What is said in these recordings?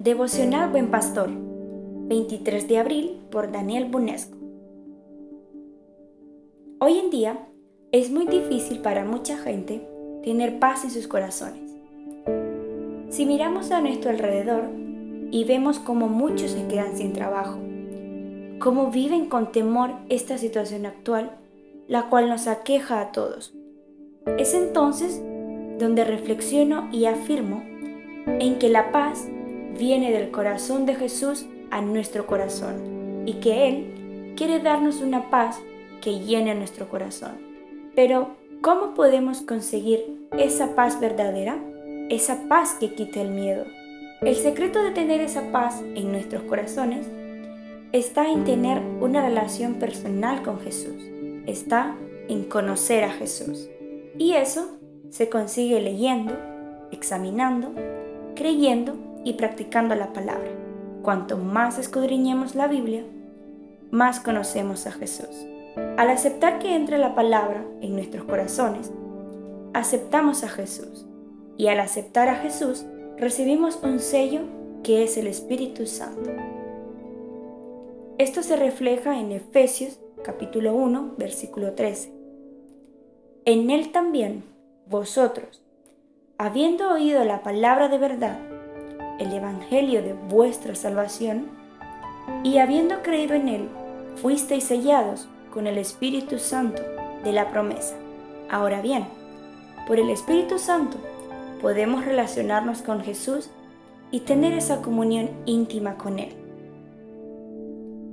Devocional Buen Pastor, 23 de abril por Daniel Bunesco. Hoy en día es muy difícil para mucha gente tener paz en sus corazones. Si miramos a nuestro alrededor y vemos cómo muchos se quedan sin trabajo, cómo viven con temor esta situación actual, la cual nos aqueja a todos, es entonces donde reflexiono y afirmo en que la paz viene del corazón de Jesús a nuestro corazón y que Él quiere darnos una paz que llene nuestro corazón. Pero, ¿cómo podemos conseguir esa paz verdadera? Esa paz que quita el miedo. El secreto de tener esa paz en nuestros corazones está en tener una relación personal con Jesús. Está en conocer a Jesús. Y eso se consigue leyendo, examinando, creyendo y practicando la palabra. Cuanto más escudriñemos la Biblia, más conocemos a Jesús. Al aceptar que entre la palabra en nuestros corazones, aceptamos a Jesús. Y al aceptar a Jesús, recibimos un sello que es el Espíritu Santo. Esto se refleja en Efesios capítulo 1, versículo 13. En él también, vosotros, habiendo oído la palabra de verdad, el Evangelio de vuestra salvación, y habiendo creído en él, fuisteis sellados con el Espíritu Santo de la promesa. Ahora bien, por el Espíritu Santo podemos relacionarnos con Jesús y tener esa comunión íntima con Él.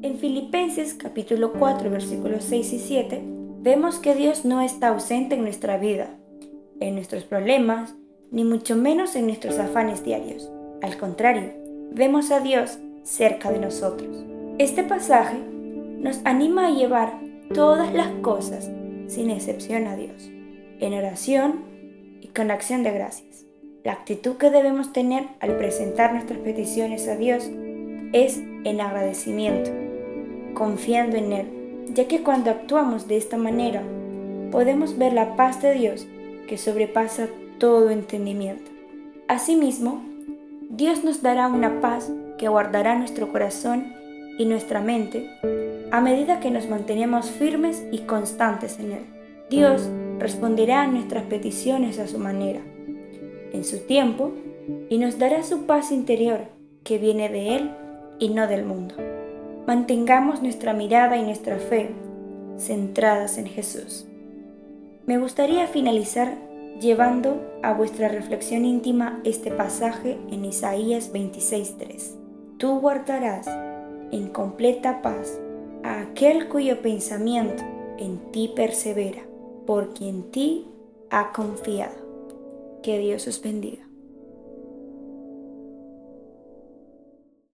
En Filipenses capítulo 4 versículos 6 y 7 vemos que Dios no está ausente en nuestra vida, en nuestros problemas, ni mucho menos en nuestros afanes diarios. Al contrario, vemos a Dios cerca de nosotros. Este pasaje nos anima a llevar todas las cosas, sin excepción a Dios, en oración y con acción de gracias. La actitud que debemos tener al presentar nuestras peticiones a Dios es en agradecimiento, confiando en Él, ya que cuando actuamos de esta manera, podemos ver la paz de Dios que sobrepasa todo entendimiento. Asimismo, Dios nos dará una paz que guardará nuestro corazón y nuestra mente a medida que nos mantenemos firmes y constantes en Él. Dios responderá a nuestras peticiones a su manera, en su tiempo, y nos dará su paz interior que viene de Él y no del mundo. Mantengamos nuestra mirada y nuestra fe centradas en Jesús. Me gustaría finalizar llevando a vuestra reflexión íntima este pasaje en Isaías 26:3. Tú guardarás en completa paz a aquel cuyo pensamiento en ti persevera, porque en ti ha confiado. Que Dios os bendiga.